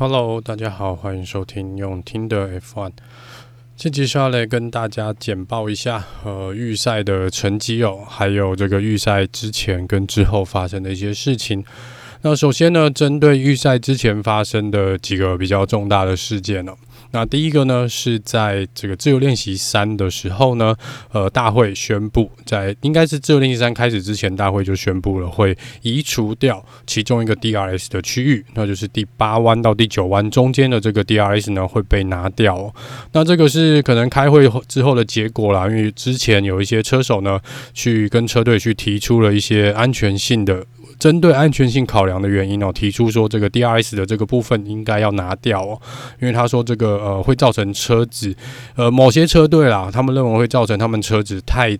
Hello，大家好，欢迎收听用听的 F1。这集是要来跟大家简报一下呃预赛的成绩哦，还有这个预赛之前跟之后发生的一些事情。那首先呢，针对预赛之前发生的几个比较重大的事件呢。那第一个呢，是在这个自由练习三的时候呢，呃，大会宣布，在应该是自由练习三开始之前，大会就宣布了会移除掉其中一个 DRS 的区域，那就是第八弯到第九弯中间的这个 DRS 呢会被拿掉。那这个是可能开会之后的结果啦，因为之前有一些车手呢去跟车队去提出了一些安全性的。针对安全性考量的原因哦，提出说这个 DRS 的这个部分应该要拿掉哦，因为他说这个呃会造成车子呃某些车队啦，他们认为会造成他们车子太。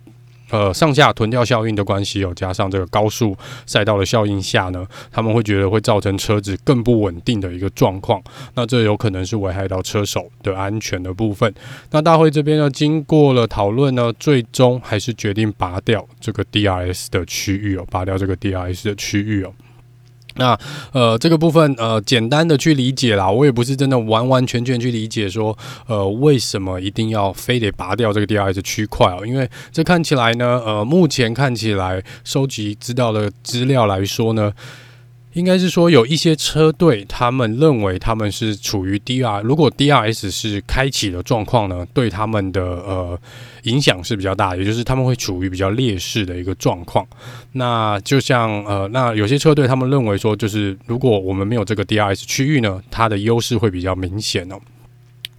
呃，上下臀跳效应的关系有加上这个高速赛道的效应下呢，他们会觉得会造成车子更不稳定的一个状况。那这有可能是危害到车手的安全的部分。那大会这边呢，经过了讨论呢，最终还是决定拔掉这个 DRS 的区域哦，拔掉这个 DRS 的区域哦。那呃，这个部分呃，简单的去理解啦，我也不是真的完完全全去理解说，呃，为什么一定要非得拔掉这个 DRS 区块哦？因为这看起来呢，呃，目前看起来收集知道的资料来说呢。应该是说有一些车队，他们认为他们是处于 DR，如果 DRS 是开启的状况呢，对他们的呃影响是比较大，也就是他们会处于比较劣势的一个状况。那就像呃，那有些车队他们认为说，就是如果我们没有这个 DRS 区域呢，它的优势会比较明显哦。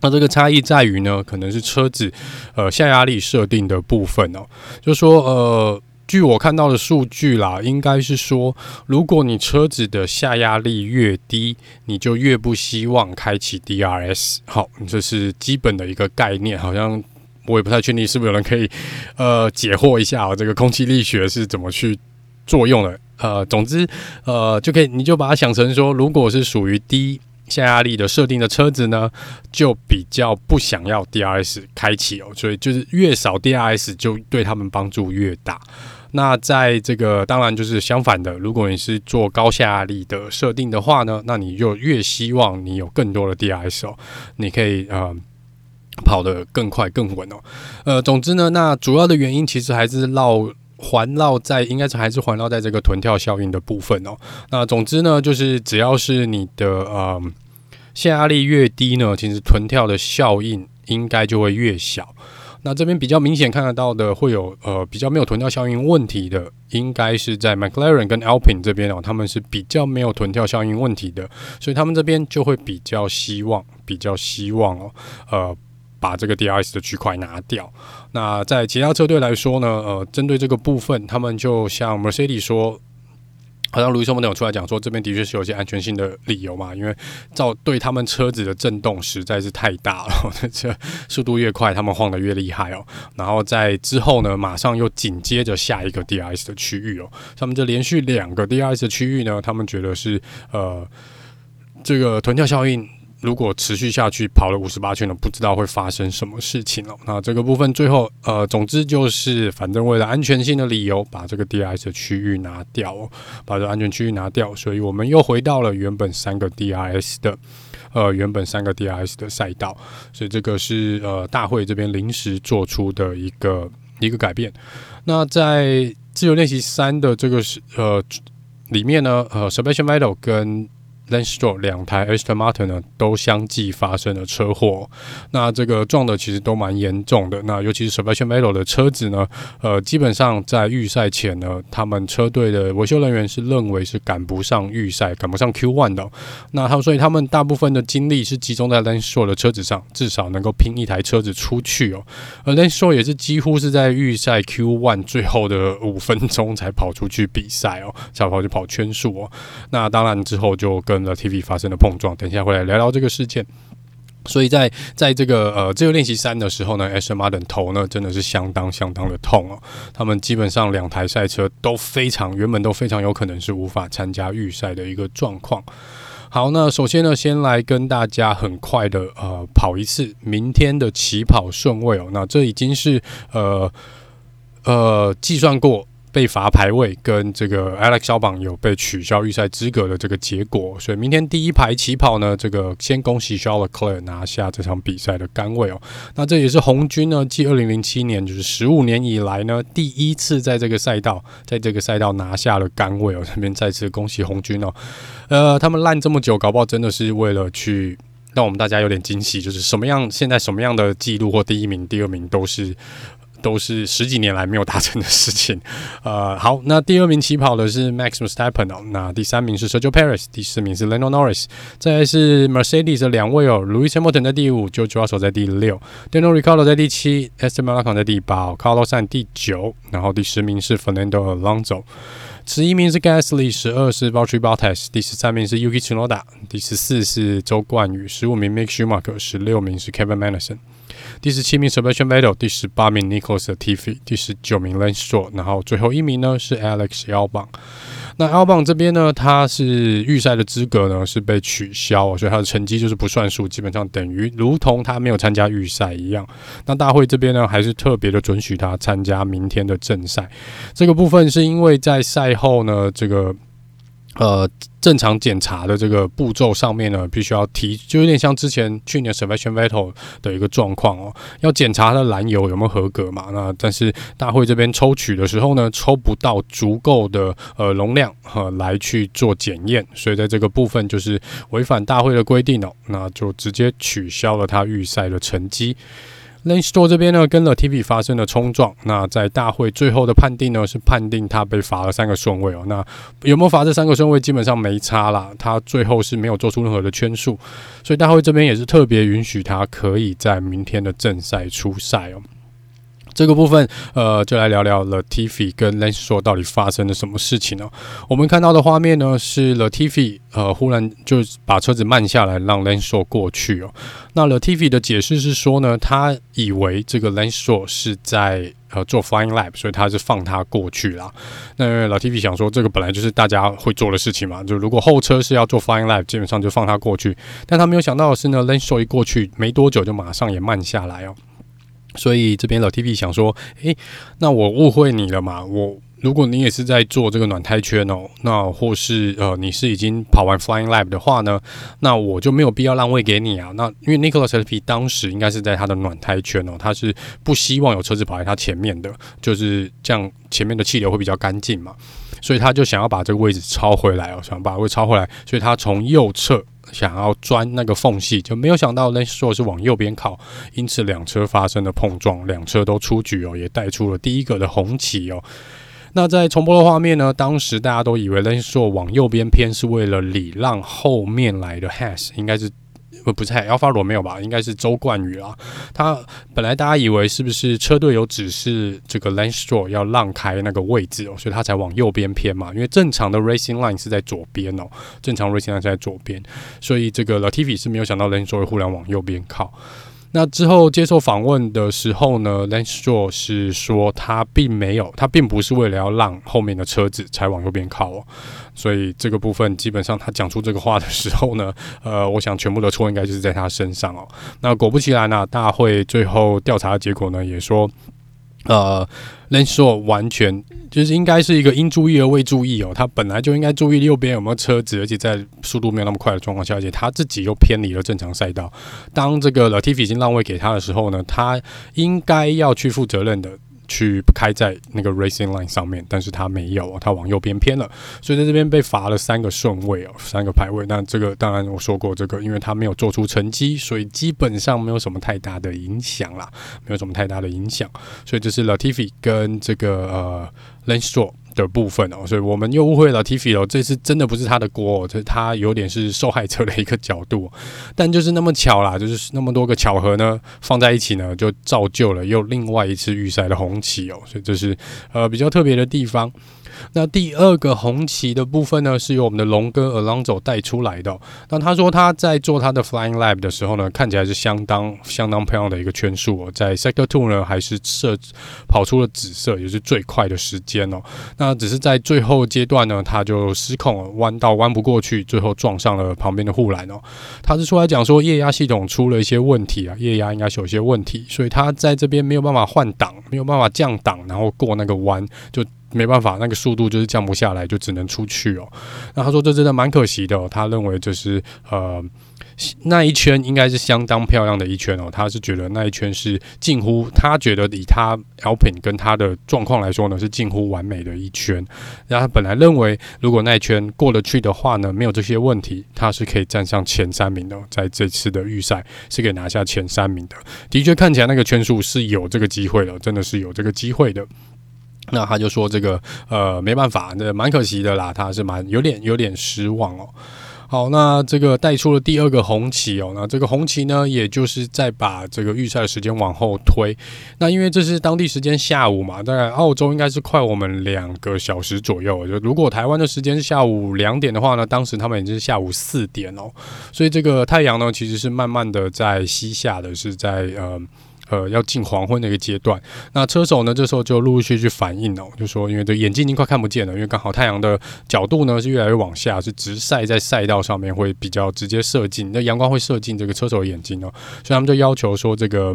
那这个差异在于呢，可能是车子呃下压力设定的部分哦，就是说呃。据我看到的数据啦，应该是说，如果你车子的下压力越低，你就越不希望开启 DRS。好，这是基本的一个概念。好像我也不太确定是不是有人可以呃解惑一下，哦这个空气力学是怎么去作用的。呃，总之呃就可以，你就把它想成说，如果是属于低下压力的设定的车子呢，就比较不想要 DRS 开启哦。所以就是越少 DRS 就对他们帮助越大。那在这个当然就是相反的，如果你是做高下压力的设定的话呢，那你就越希望你有更多的 DRS 哦，你可以呃跑得更快更稳哦。呃，总之呢，那主要的原因其实还是绕环绕在，应该是还是环绕在这个臀跳效应的部分哦。那总之呢，就是只要是你的呃下压力越低呢，其实臀跳的效应应该就会越小。那这边比较明显看得到的，会有呃比较没有臀跳效应问题的，应该是在 McLaren 跟 Alpine 这边哦，他们是比较没有臀跳效应问题的，所以他们这边就会比较希望，比较希望哦，呃，把这个 DRS 的区块拿掉。那在其他车队来说呢，呃，针对这个部分，他们就像 Mercedes 说。好像卢易斯·莫有出来讲说，这边的确是有些安全性的理由嘛，因为照对他们车子的震动实在是太大了，这速度越快，他们晃得越厉害哦。然后在之后呢，马上又紧接着下一个 DRS 的区域哦，他们这连续两个 DRS 的区域呢，他们觉得是呃这个臀跳效应。如果持续下去，跑了五十八圈了，不知道会发生什么事情了。那这个部分最后，呃，总之就是，反正为了安全性的理由，把这个 DRS 的区域拿掉，把这安全区域拿掉，所以我们又回到了原本三个 DRS 的，呃，原本三个 DRS 的赛道。所以这个是呃大会这边临时做出的一个一个改变。那在自由练习三的这个是呃里面呢，呃，Sebastian Vettel 跟 Lance Stroll 两台 Aston Martin 呢都相继发生了车祸，那这个撞的其实都蛮严重的。那尤其是 Sebastian Vettel 的车子呢，呃，基本上在预赛前呢，他们车队的维修人员是认为是赶不上预赛，赶不上 Q1 的。那他所以他们大部分的精力是集中在 Lance Stroll 的车子上，至少能够拼一台车子出去哦。而 Lance Stroll 也是几乎是在预赛 Q1 最后的五分钟才跑出去比赛哦，才跑去跑圈数哦。那当然之后就跟 TV 发生了碰撞，等一下会来聊聊这个事件。所以在在这个呃自由练习三的时候呢，SMR 的头呢真的是相当相当的痛哦。他们基本上两台赛车都非常原本都非常有可能是无法参加预赛的一个状况。好，那首先呢，先来跟大家很快的呃跑一次明天的起跑顺位哦。那这已经是呃呃计算过。被罚排位跟这个 Alex 肖榜有被取消预赛资格的这个结果，所以明天第一排起跑呢，这个先恭喜 Charles Leclerc 拿下这场比赛的杆位哦。那这也是红军呢，继二零零七年就是十五年以来呢，第一次在这个赛道，在这个赛道拿下了杆位哦。这边再次恭喜红军哦。呃，他们烂这么久，搞不好真的是为了去让我们大家有点惊喜，就是什么样现在什么样的记录或第一名、第二名都是。都是十几年来没有达成的事情，呃，好，那第二名起跑的是 Max Verstappen 哦，那第三名是 Sergio Perez，第四名是 Lando Norris，再来是 Mercedes 的两位哦，Lewis Hamilton 在第五，George Russell 在第六，Daniel Ricciardo 在第七，Esteban Ocon 在第八，Carlos Sainz 第九，然后第十名是 Fernando Alonso，十一名是 Gasly，十二是 v a l t r y Bottas，第十三名是 Yuki Tsunoda，第十四是周冠宇，十五名 Mick Schumacher，十六名是 Kevin Magnussen。第十七名 Sebastian Vettel，第十八名 Nicholas Latifi，第十九名 Lance Stroll，然后最后一名呢是 Alex Albon。那 Albon 这边呢，他是预赛的资格呢是被取消，所以他的成绩就是不算数，基本上等于如同他没有参加预赛一样。那大会这边呢，还是特别的准许他参加明天的正赛。这个部分是因为在赛后呢，这个。呃，正常检查的这个步骤上面呢，必须要提，就有点像之前去年 Sebastian Vettel 的一个状况哦，要检查它的燃油有没有合格嘛。那但是大会这边抽取的时候呢，抽不到足够的呃容量哈、来去做检验，所以在这个部分就是违反大会的规定哦，那就直接取消了他预赛的成绩。Lane Stroll 这边呢，跟 Latifi 发生了冲撞。那在大会最后的判定呢，是判定他被罚了三个顺位哦。那有没有罚这三个顺位，基本上没差啦。他最后是没有做出任何的圈数，所以大会这边也是特别允许他可以在明天的正赛出赛哦。这个部分，呃，就来聊聊 Latifi 跟 Lance 说到底发生了什么事情呢？我们看到的画面呢，是 Latifi 呃，忽然就把车子慢下来，让 Lance 说过去哦。那 Latifi 的解释是说呢，他以为这个 Lance 说是在呃做 Flying Lap，所以他是放他过去啦。那 Latifi 想说，这个本来就是大家会做的事情嘛，就如果后车是要做 Flying Lap，基本上就放他过去。但他没有想到的是呢，Lance 说一过去没多久就马上也慢下来哦。所以这边 Latifi 想说，诶，那我误会你了嘛？我如果你也是在做这个暖胎圈哦，那或是呃你是已经跑完 Flying Lap 的话呢，那我就没有必要让位给你啊。那因为 Nicholas Latifi 当时应该是在他的暖胎圈哦，他是不希望有车子跑在他前面的，就是这样前面的气流会比较干净嘛，所以他就想要把这个位置抄回来哦，想把位抄回来，所以他从右侧。想要钻那个缝隙，就没有想到 Lance Stroll 是往右边靠，因此两车发生了碰撞，两车都出局哦，也带出了第一个的红旗哦。那在重播的画面呢，当时大家都以为 Lance Stroll 往右边偏是为了礼让后面来的 Has，应该是。不不是 Alfa Romeo 吧？应该是周冠宇啊。他本来大家以为是不是车队有指示这个 Lance Stroll 要让开那个位置哦，所以他才往右边偏嘛。因为正常的 Racing Line 是在左边哦，正常 Racing Line 是在左边，所以这个 LTV 是没有想到 Lance Stroll 会忽然往右边靠。那之后接受访问的时候呢，Lance Stroll 是说他并没有，他并不是为了要让后面的车子才往右边靠哦。所以这个部分基本上他讲出这个话的时候呢，呃，我想全部的错应该就是在他身上哦。那果不其然呢，大会最后调查结果呢也说。呃，Lenso 完全就是应该是一个应注意而未注意哦，他本来就应该注意右边有没有车子，而且在速度没有那么快的状况下，而且他自己又偏离了正常赛道。当这个 Latifi 已经让位给他的时候呢，他应该要去负责任的。去开在那个 racing line 上面，但是他没有，他往右边偏了，所以在这边被罚了三个顺位哦，三个排位。那这个当然我说过，这个因为他没有做出成绩，所以基本上没有什么太大的影响啦，没有什么太大的影响。所以这是 Latifi 跟这个呃 Lance Stroll 的部分哦，所以我们又误会了 Latifi 哦，这次真的不是他的锅，这他有点是受害者的一个角度，但就是那么巧啦，就是那么多个巧合呢，放在一起呢，就造就了又另外一次预赛的红旗哦，所以这是呃比较特别的地方。那第二个红旗的部分呢，是由我们的龙哥 Alonso 带出来的。那他说他在做他的 Flying Lab 的时候呢，看起来是相当相当漂亮的一个圈数哦，在 Sector Two 呢还是设跑出了紫色，也是最快的时间哦。那只是在最后阶段呢，他就失控了，弯道弯不过去，最后撞上了旁边的护栏哦。他是出来讲说液压系统出了一些问题啊，液压应该是有些问题，所以他在这边没有办法换挡，没有办法降档，然后过那个弯就。没办法，那个速度就是降不下来，就只能出去哦。那他说这真的蛮可惜的，他认为就是呃。那一圈应该是相当漂亮的一圈哦，他是觉得那一圈是近乎他觉得以他 Alpine 跟他的状况来说呢，是近乎完美的一圈。然后他本来认为如果那一圈过得去的话呢，没有这些问题，他是可以站上前三名的，在这次的预赛是可以拿下前三名的。的确看起来那个圈数是有这个机会的，真的是有这个机会的。那他就说这个呃没办法，那蛮可惜的啦，他是蛮有点有点失望哦。好，那这个带出了第二个红旗哦。那这个红旗呢，也就是再把这个预赛的时间往后推。那因为这是当地时间下午嘛，大概澳洲应该是快我们两个小时左右。就如果台湾的时间是下午两点的话呢，当时他们已经是下午四点哦。所以这个太阳呢，其实是慢慢的在西下的，是在呃。呃，要进黄昏的一个阶段，那车手呢，这时候就陆陆续续反应了，就说因为这眼睛已经快看不见了，因为刚好太阳的角度呢是越来越往下，是直晒在赛道上面会比较直接射进，那阳光会射进这个车手的眼睛哦，所以他们就要求说这个。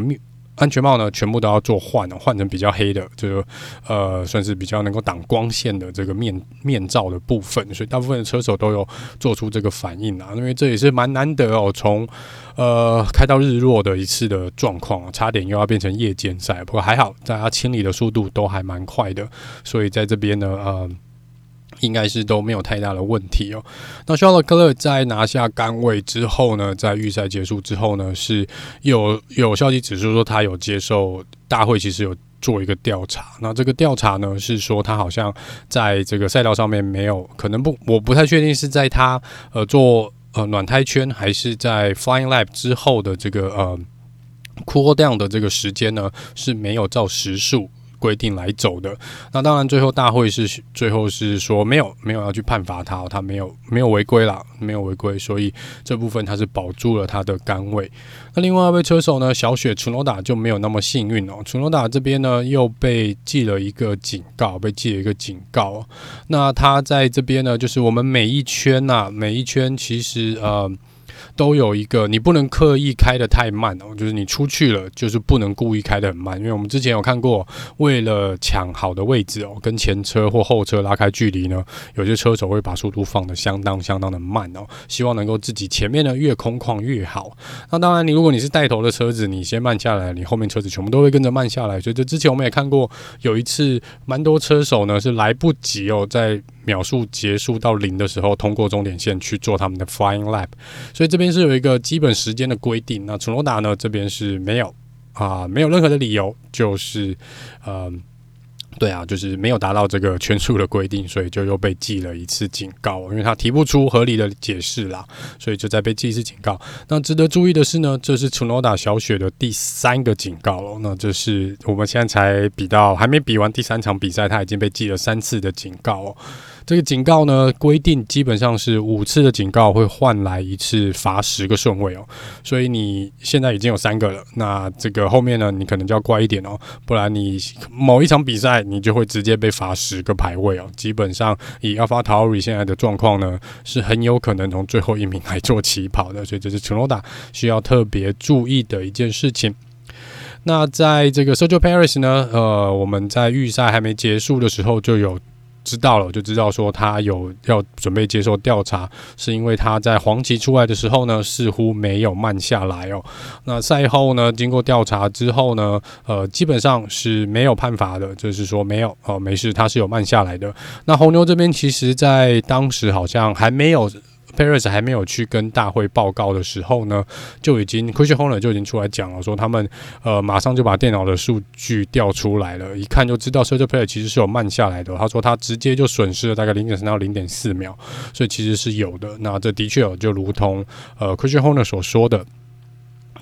安全帽呢，全部都要做换，换成比较黑的，这个呃，算是比较能够挡光线的这个面面罩的部分，所以大部分的车手都有做出这个反应啊，因为这也是蛮难得哦，从呃开到日落的一次的状况，差点又要变成夜间赛，不过还好，大家清理的速度都还蛮快的，所以在这边呢，呃。应该是都没有太大的问题哦。那肖勒克勒在拿下杆位之后呢，在预赛结束之后呢，是有有消息指出说他有接受大会，其实有做一个调查。那这个调查呢，是说他好像在这个赛道上面没有，可能不，我不太确定是在他呃做呃暖胎圈，还是在 Flying Lap 之后的这个呃 Cool Down 的这个时间呢，是没有照时数。规定来走的，那当然最后大会是最后是说没有没有要去判罚他，他没有没有违规啦，没有违规，所以这部分他是保住了他的杆位。那另外一位车手呢，小雪楚诺达就没有那么幸运哦，楚诺达这边呢又被记了一个警告，被记了一个警告。那他在这边呢，就是我们每一圈呐、每一圈其实呃。都有一个，你不能刻意开得太慢哦，就是你出去了，就是不能故意开得很慢，因为我们之前有看过，为了抢好的位置哦，跟前车或后车拉开距离呢，有些车手会把速度放得相当相当的慢哦，希望能够自己前面呢越空旷越好。那当然，你如果你是带头的车子，你先慢下来，你后面车子全部都会跟着慢下来。所以这之前我们也看过，有一次蛮多车手呢是来不及哦，在秒数结束到零的时候，通过终点线去做他们的 flying lap，所以这边是有一个基本时间的规定。那楚诺达呢，这边是没有啊，没有任何的理由，就是呃。对啊，就是没有达到这个圈数的规定，所以就又被记了一次警告，因为他提不出合理的解释啦，所以就再被记一次警告。那值得注意的是呢，这是楚诺达小雪的第三个警告了。那这是我们现在才比到，还没比完第三场比赛，他已经被记了三次的警告哦。这个警告呢，规定基本上是五次的警告会换来一次罚十个顺位哦，所以你现在已经有三个了，那这个后面呢，你可能就要乖一点哦，不然你某一场比赛你就会直接被罚十个排位哦。基本上以 AlphaTauri 现在的状况呢，是很有可能从最后一名来做起跑的，所以这是 Tsunoda 需要特别注意的一件事情。那在这个 Sergio Paris 呢，呃，我们在预赛还没结束的时候就有。知道了，就知道说他有要准备接受调查，是因为他在黄旗出来的时候呢，似乎没有慢下来哦。那赛后呢，经过调查之后呢，呃，基本上是没有判罚的，就是说没有哦，没事，他是有慢下来的。那红牛这边其实在当时好像还没有。Perez 还没有去跟大会报告的时候呢，就已经 Christian Horner 就已经出来讲了，说他们呃马上就把电脑的数据调出来了，一看就知道 Sergio Perez 其实是有慢下来的。他说他直接就损失了大概零点三到零点四秒，所以其实是有的。那这的确有，就如同呃 Christian Horner 所说的，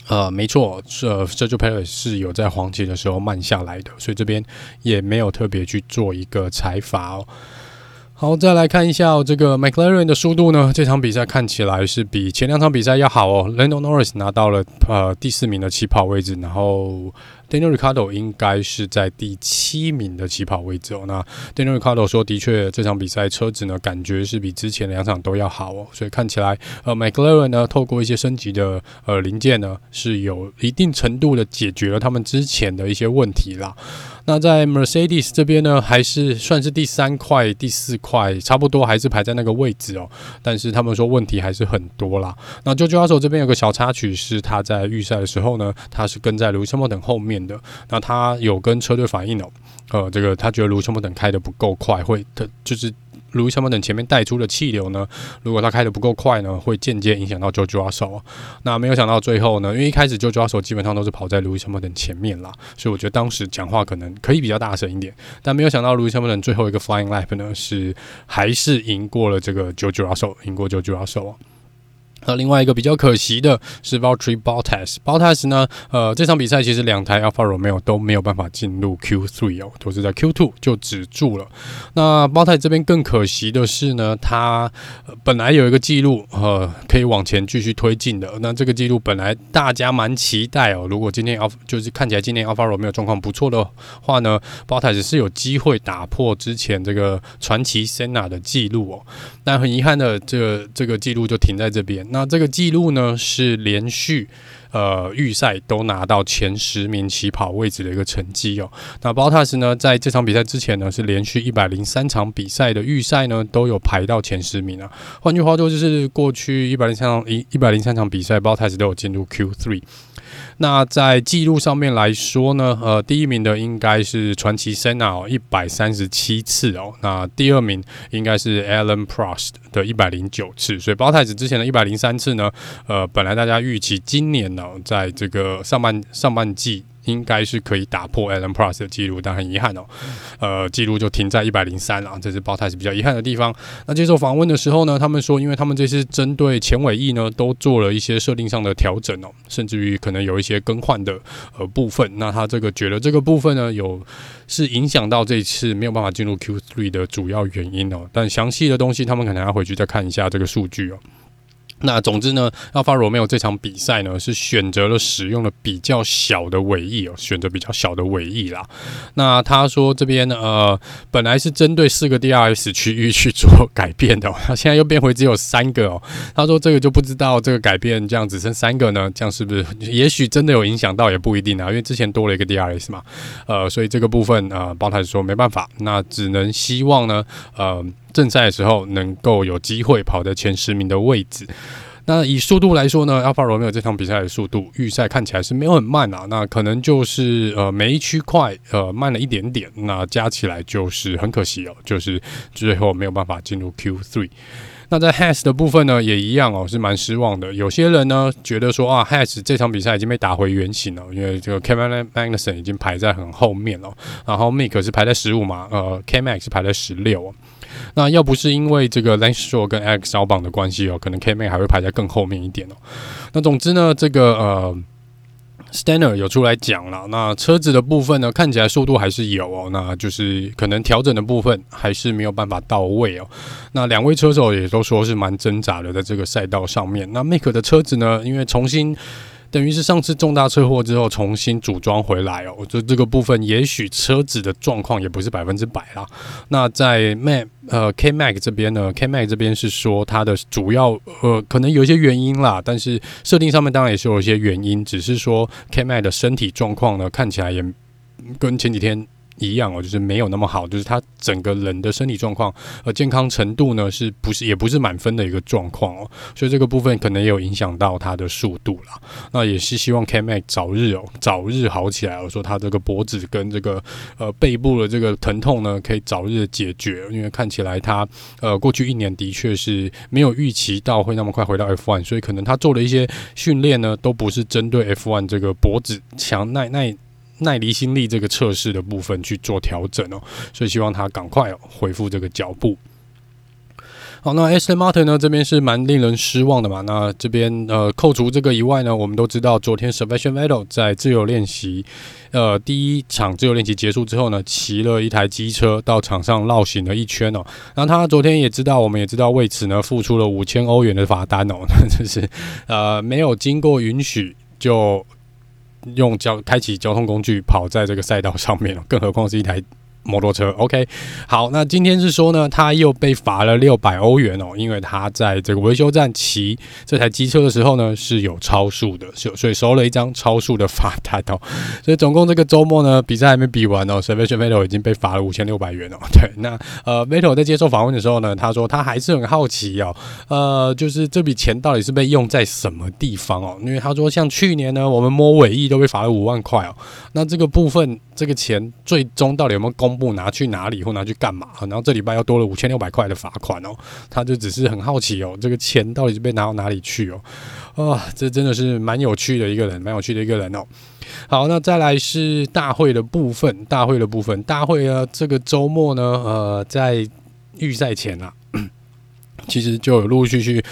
呃没错，是 Sergio Perez 是有在黄旗的时候慢下来的，所以这边也没有特别去做一个采罚哦。好，再来看一下、这个 McLaren 的速度呢。这场比赛看起来是比前两场比赛要好哦。Lando Norris 拿到了呃第四名的起跑位置，然后 Daniel Ricardo 应该是在第七名的起跑位置哦。那 Daniel Ricardo 说，的确这场比赛车子呢，感觉是比之前两场都要好哦。所以看起来，呃，McLaren 呢，透过一些升级的呃零件呢，是有一定程度的解决了他们之前的一些问题啦。那在 Mercedes 这边呢，还是算是第三块、第四块，差不多还是排在那个位置哦。但是他们说问题还是很多啦。那 Jojo 手这边有个小插曲是，他在预赛的时候呢，他是跟在 Lewis Hamilton 后面的。那他有跟车队反映哦，呃，这个他觉得 Lewis Hamilton 开得不够快，会他就是。路易斯·汉密尔顿前面带出的气流呢，如果他开得不够快呢，会间接影响到 George Russell。那没有想到最后呢，因为一开始 George Russell 基本上都是跑在路易斯·汉密尔顿前面啦，所以我觉得当时讲话可能可以比较大声一点。但没有想到路易斯·汉密尔顿最后一个 Flying Lap 呢，是还是赢过了这个 George Russell，赢过 George Russell。那另外一个比较可惜的是 Valtteri Bottas，Bottas 呢，呃，这场比赛其实两台 Alfa Romeo 都没有办法进入 Q3 哦，都是在 Q2 就止住了。那 Bottas 这边更可惜的是呢，他本来有一个记录，呃，可以往前继续推进的。那这个记录本来大家蛮期待哦，如果今天 Alfa 就是看起来今年 Alfa Romeo 状况不错的话呢，Bottas 是有机会打破之前这个传奇 Senna 的记录哦。但很遗憾的，这个这个记录就停在这边。那这个记录呢，是连续呃预赛都拿到前十名起跑位置的一个成绩哦。那 Bottas 呢，在这场比赛之前呢，是连续一百零三场比赛的预赛呢，都有排到前十名啊。换句话说，就是过去一百零三场一一百零三场比赛，Bottas 都有进入 Q3。那在记录上面来说呢，呃，第一名的应该是传奇 Senna 哦，一百三十七次哦。那第二名应该是 Alan Prost 的一百零九次。所以包太子之前的一百零三次呢，呃，本来大家预期今年呢，在这个上半上半季。应该是可以打破 Alain Plus 的记录，但很遗憾哦，呃，记录就停在一百零三了，这是包太是比较遗憾的地方。那接受访问的时候呢，他们说，因为他们这次针对前尾翼呢，都做了一些设定上的调整哦，甚至于可能有一些更换的呃部分。那他这个觉得这个部分呢，有是影响到这次没有办法进入 Q3 的主要原因哦。但详细的东西，他们可能要回去再看一下这个数据哦。那总之呢，Alfa Romeo 这场比赛呢是选择了使用了比较小的尾翼哦，选择比较小的尾翼啦。那他说这边呃本来是针对四个 DRS 区域去做改变的，他现在又变回只有三个哦。他说这个就不知道这个改变这样只剩三个呢，这样是不是也许真的有影响到也不一定啊，因为之前多了一个 DRS 嘛，呃，所以这个部分啊，包太说没办法，那只能希望呢，呃。正赛的时候能够有机会跑在前十名的位置。那以速度来说呢，Alfa Romeo 这场比赛的速度预赛看起来是没有很慢啊，那可能就是呃每一区块呃慢了一点点，那加起来就是很可惜哦，就是最后没有办法进入 Q3。那在 Has 的部分呢，也一样哦，是蛮失望的。有些人呢觉得说啊，Has 这场比赛已经被打回原形了，因为这个 Kevin Magnussen 已经排在很后面了，然后 Mike 是排在十五嘛，呃 K Max 是排在十六。那要不是因为这个 Lance Stroll 跟 Alex 小绑的关系哦，可能 K m a 还会排在更后面一点哦。那总之呢，这个呃。Stanner 有出来讲了，那车子的部分呢，看起来速度还是有哦，那就是可能调整的部分还是没有办法到位哦。那两位车手也都说是蛮挣扎的，在这个赛道上面。那 Mick 的车子呢，因为重新。等于是上次重大车祸之后重新组装回来哦，就这个部分，也许车子的状况也不是百分之百啦。那在 Mac 呃 K Mac 这边呢，K Mac 这边是说它的主要呃可能有一些原因啦，但是设定上面当然也是有一些原因，只是说 K Mac 的身体状况呢看起来也跟前几天。一样哦，就是没有那么好，就是他整个人的身体状况和健康程度呢，是不是也不是满分的一个状况哦，所以这个部分可能也有影响到他的速度了。那也是希望 K-Mag 早日哦，早日好起来。我说他这个脖子跟这个呃背部的这个疼痛呢，可以早日解决，因为看起来他呃过去一年的确是没有预期到会那么快回到 F1，所以可能他做的一些训练呢，都不是针对 F1 这个脖子强耐耐。耐离心力这个测试的部分去做调整哦，所以希望他赶快恢复这个脚步。好，那 Aston Martin 呢这边是蛮令人失望的嘛。那这边呃扣除这个以外呢，我们都知道昨天 Sebastian Vettel 在自由练习呃第一场自由练习结束之后呢，骑了一台机车到场上绕行了一圈哦。那他昨天也知道，我们也知道为此呢付出了五千欧元的罚单哦，那 就是呃没有经过允许就。用交开启交通工具跑在这个赛道上面，更何况是一台。摩托车，OK，好，那今天是说呢，他又被罚了六百欧元哦，因为他在这个维修站骑这台机车的时候呢，是有超速的，所所以收了一张超速的罚单哦，所以总共这个周末呢，比赛还没比完哦，Sebastian Vettel 已经被罚了五千六百元哦。对，那呃，Vettel 在接受访问的时候呢，他说他还是很好奇哦，呃，就是这笔钱到底是被用在什么地方哦？因为他说像去年呢，我们摸尾翼都被罚了五万块哦，那这个部分这个钱最终到底有没有公？不拿去哪里或拿去干嘛？然后这礼拜又多了五千六百块的罚款哦，他就只是很好奇哦，这个钱到底是被拿到哪里去哦？啊，这真的是蛮有趣的一个人，蛮有趣的一个人哦。好，那再来是大会的部分，大会的部分，大会呢，这个周末呢，呃，在预赛前啊，其实就有陆陆续续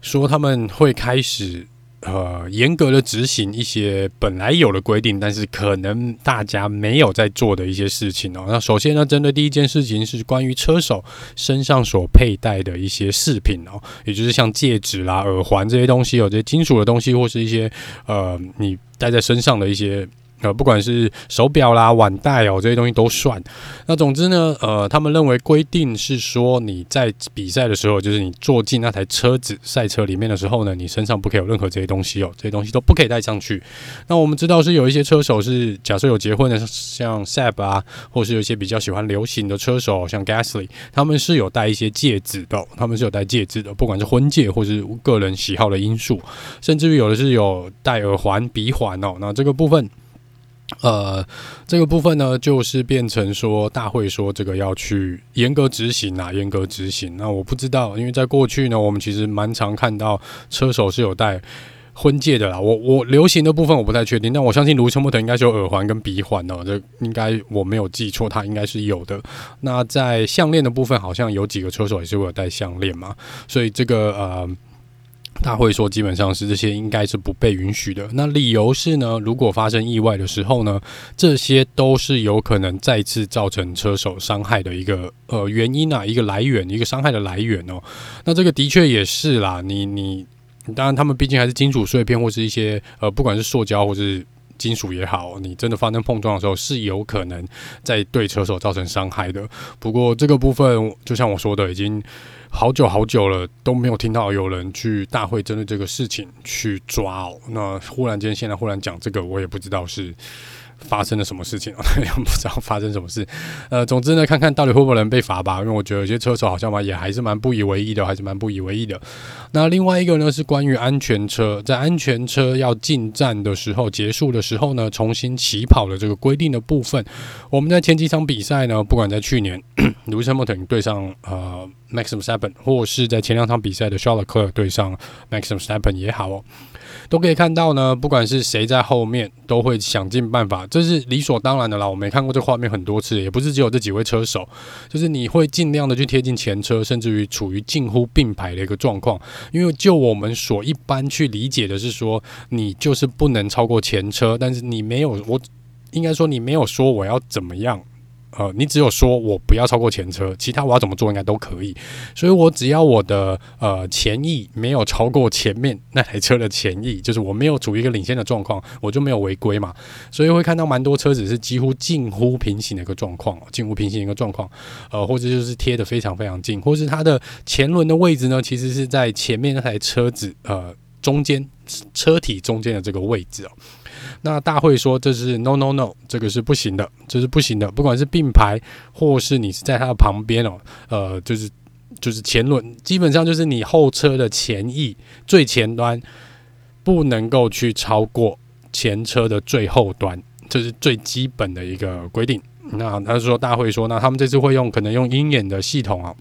说他们会开始。呃，严格的执行一些本来有的规定，但是可能大家没有在做的一些事情哦。那首先呢，针对第一件事情是关于车手身上所佩戴的一些饰品哦，也就是像戒指啦、耳环这些东西，有这些金属的东西，或是一些呃，你戴在身上的一些。呃，不管是手表啦、腕带哦，这些东西都算。那总之呢，呃，他们认为规定是说，你在比赛的时候，就是你坐进那台车子赛车里面的时候呢，你身上不可以有任何这些东西哦，这些东西都不可以带上去。那我们知道是有一些车手是，假设有结婚的，像 Seb 啊，或是有一些比较喜欢流行的车手，像 Gasly，他们是有戴一些戒指的，他们是有戴戒指的，不管是婚戒或是个人喜好的因素，甚至于有的是有戴耳环、鼻环哦。那这个部分。呃，这个部分呢，就是变成说大会说这个要去严格执行啊，严格执行。那我不知道，因为在过去呢，我们其实蛮常看到车手是有戴婚戒的啦。我我流行的部分我不太确定，但我相信卢森伯特应该是有耳环跟鼻环哦。这应该我没有记错，他应该是有的。那在项链的部分，好像有几个车手也是会有戴项链嘛，所以这个呃。他会说，基本上是这些应该是不被允许的。那理由是呢，如果发生意外的时候呢，这些都是有可能再次造成车手伤害的一个呃原因啊，一个来源，一个伤害的来源哦。那这个的确也是啦。你你当然，他们毕竟还是金属碎片或是一些呃，不管是塑胶或是金属也好，你真的发生碰撞的时候，是有可能在对车手造成伤害的。不过这个部分，就像我说的，已经。好久好久了都没有听到有人去大会针对这个事情去抓哦。那忽然间现在忽然讲这个，我也不知道是。发生了什么事情啊？也不知道发生什么事。呃，总之呢，看看到底会不会能被罚吧。因为我觉得有些车手好像嘛，也还是蛮不以为意的，还是蛮不以为意的。那另外一个呢，是关于安全车，在安全车要进站的时候，结束的时候呢，重新起跑的这个规定的部分。我们在前几场比赛呢，不管在去年卢森伯特对上呃 Maxim Stepan，或是在前两场比赛的 s h a r l e c l e r 对上 Maxim Stepan 也好哦。都可以看到呢，不管是谁在后面，都会想尽办法，这是理所当然的啦。我没看过这画面很多次，也不是只有这几位车手，就是你会尽量的去贴近前车，甚至于处于近乎并排的一个状况。因为就我们所一般去理解的是说，你就是不能超过前车，但是你没有，我应该说你没有说我要怎么样。呃，你只有说我不要超过前车，其他我要怎么做应该都可以。所以我只要我的呃前翼没有超过前面那台车的前翼，就是我没有处于一个领先的状况，我就没有违规嘛。所以会看到蛮多车子是几乎近乎平行的一个状况，近乎平行一个状况，呃，或者就是贴得非常非常近，或是它的前轮的位置呢，其实是在前面那台车子呃中间车体中间的这个位置哦。那大会说这是 no no no，这个是不行的，这是不行的。不管是并排，或是你是在它的旁边哦，呃，就是就是前轮，基本上就是你后车的前翼最前端不能够去超过前车的最后端，这是最基本的一个规定。那他说大会说，那他们这次会用可能用鹰眼的系统啊。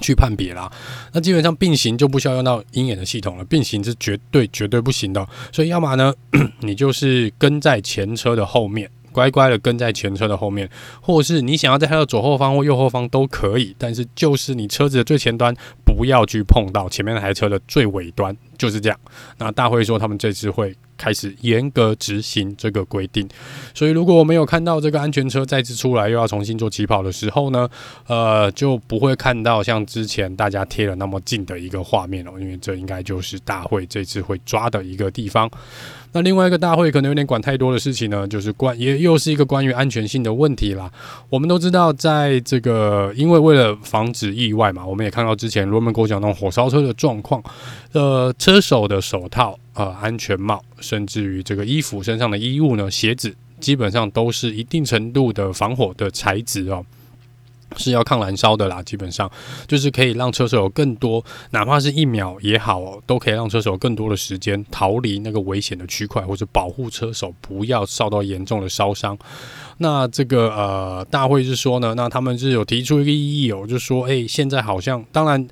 去判别啦，那基本上并行就不需要用到鹰眼的系统了，并行是绝对绝对不行的。所以要么呢，你就是跟在前车的后面，乖乖的跟在前车的后面，或是你想要在它的左后方或右后方都可以，但是就是你车子的最前端不要去碰到前面那台车的最尾端，就是这样。那大会说他们这次会开始严格执行这个规定。所以，如果我没有看到这个安全车再次出来，又要重新做起跑的时候呢，呃，就不会看到像之前大家贴了那么近的一个画面了，因为这应该就是大会这次会抓的一个地方。那另外一个大会可能有点管太多的事情呢，就是关也又是一个关于安全性的问题啦。我们都知道，在这个因为为了防止意外嘛，我们也看到之前罗门国讲那种火烧车的状况，呃，车手的手套、呃安全帽，甚至于这个衣服身上的衣物呢，鞋子，基本上都是一定程度的防火的材质哦。是要抗燃烧的啦，基本上就是可以让车手有更多，哪怕是一秒也好哦，都可以让车手有更多的时间逃离那个危险的区块，或者保护车手不要受到严重的烧伤。那这个呃，大会是说呢，那他们是有提出一个异议哦，就是说，诶，现在好像当然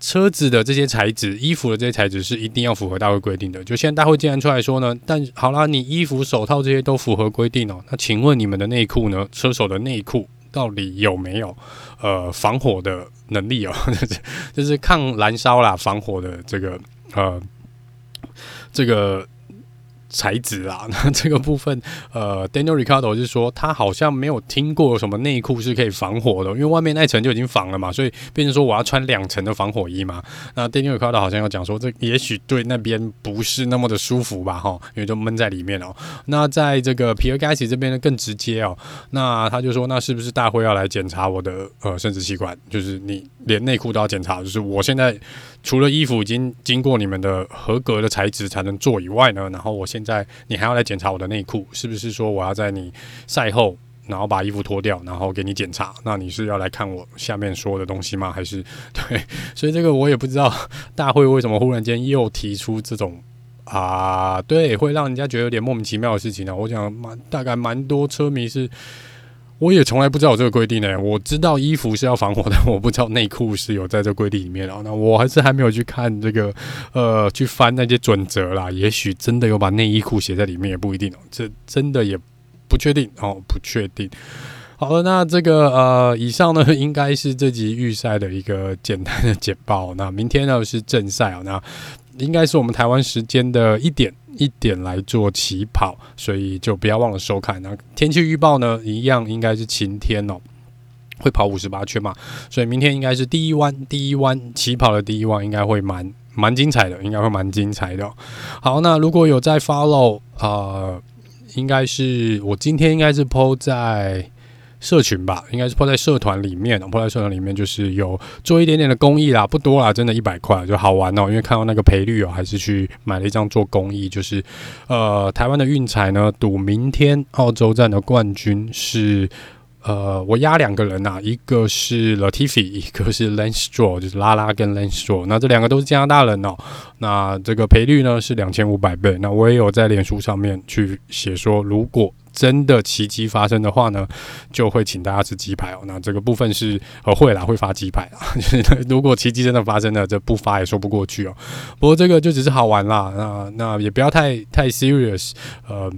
车子的这些材质、衣服的这些材质是一定要符合大会规定的。就现在大会既然出来说呢，但好啦，你衣服、手套这些都符合规定哦，那请问你们的内裤呢？车手的内裤？到底有没有呃防火的能力哦？就是就是抗燃烧啦，防火的这个呃这个。材质啦，那这个部分，呃，Daniel Ricardo 是说他好像没有听过什么内裤是可以防火的，因为外面那层就已经防了嘛，所以变成说我要穿两层的防火衣嘛。那 Daniel Ricardo 好像要讲说，这也许对那边不是那么的舒服吧，哈，因为就闷在里面哦。那在这个 Pierre Gasly 这边呢更直接哦，那他就说，那是不是大会要来检查我的呃生殖器官？就是你连内裤都要检查，就是我现在除了衣服已经经过你们的合格的材质才能做以外呢，然后我现在你还要来检查我的内裤，是不是说我要在你赛后，然后把衣服脱掉，然后给你检查？那你是要来看我下面说的东西吗？还是对？所以这个我也不知道大会为什么忽然间又提出这种啊，对，会让人家觉得有点莫名其妙的事情呢？我想蛮大概蛮多车迷是。我也从来不知道有这个规定呢、我知道衣服是要防火的，我不知道内裤是有在这规定里面哦。那我还是还没有去看这个，呃，去翻那些准则啦。也许真的有把内衣裤写在里面，也不一定哦。这真的也不确定哦，不确定。好了，那这个呃，以上呢 应该是这集预赛的一个简单的简报。那明天呢是正赛哦，那应该是我们台湾时间的一点。一点来做起跑，所以就不要忘了收看。那天气预报呢，一样应该是晴天哦，会跑五十八圈嘛，所以明天应该是第一弯，第一弯起跑的第一弯应该会蛮蛮精彩的，应该会蛮精彩的。好，那如果有在 follow 呃，应该是我今天应该是 po 在。社群吧，应该是泡在社团里面，po 在社团里面就是有做一点点的公益啦，不多啦，真的一百块就好玩哦。因为看到那个赔率哦，还是去买了一张做公益，就是呃，台湾的运彩呢赌明天澳洲站的冠军是呃，我押两个人呐、啊，一个是 Latifi，一个是 Lance Stroll，就是拉拉跟 Lance Stroll，那这两个都是加拿大人哦。那这个赔率呢是两千五百倍。那我也有在脸书上面去写说，如果真的奇迹发生的话呢，就会请大家吃鸡排哦。那这个部分是呃会啦，会发鸡排啦。就是如果奇迹真的发生了，这不发也说不过去哦。不过这个就只是好玩啦，那那也不要太太 serious。呃，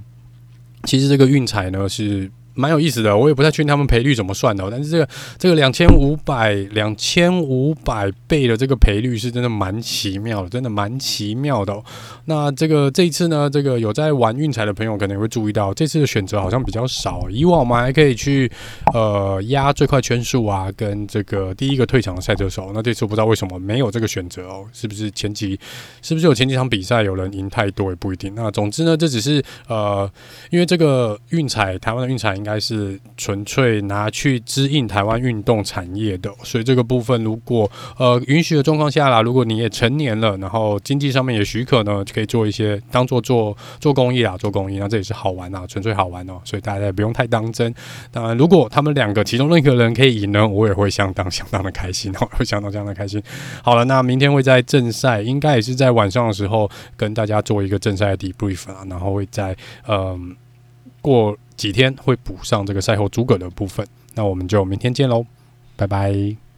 其实这个运彩呢是。蛮有意思的，我也不太确定他们赔率怎么算的，但是这个这个两千五百两千五百倍的这个赔率是真的蛮奇妙的，真的蛮奇妙的。那这个这一次呢，这个有在玩运彩的朋友可能也会注意到，这次的选择好像比较少。以往我们还可以去呃压最快圈数啊，跟这个第一个退场的赛车手。那这次不知道为什么没有这个选择哦，是不是前几是不是有前几场比赛有人赢太多也不一定。那总之呢，这只是呃，因为这个运彩，台湾的运彩应该。是纯粹拿去支应台湾运动产业的，所以这个部分如果呃允许的状况下啦，如果你也成年了，然后经济上面也许可呢，就可以做一些当做做做公益啊，做公益，那这也是好玩啊，纯粹好玩哦，所以大家也不用太当真。当然，如果他们两个其中任何人可以赢呢，我也会相当相当的开心哦，会相当相当的开心。好了，那明天会在正赛，应该也是在晚上的时候跟大家做一个正赛的 debrief 啊，然后会在嗯、过。几天会补上这个赛后诸葛的部分，那我们就明天见喽，拜拜。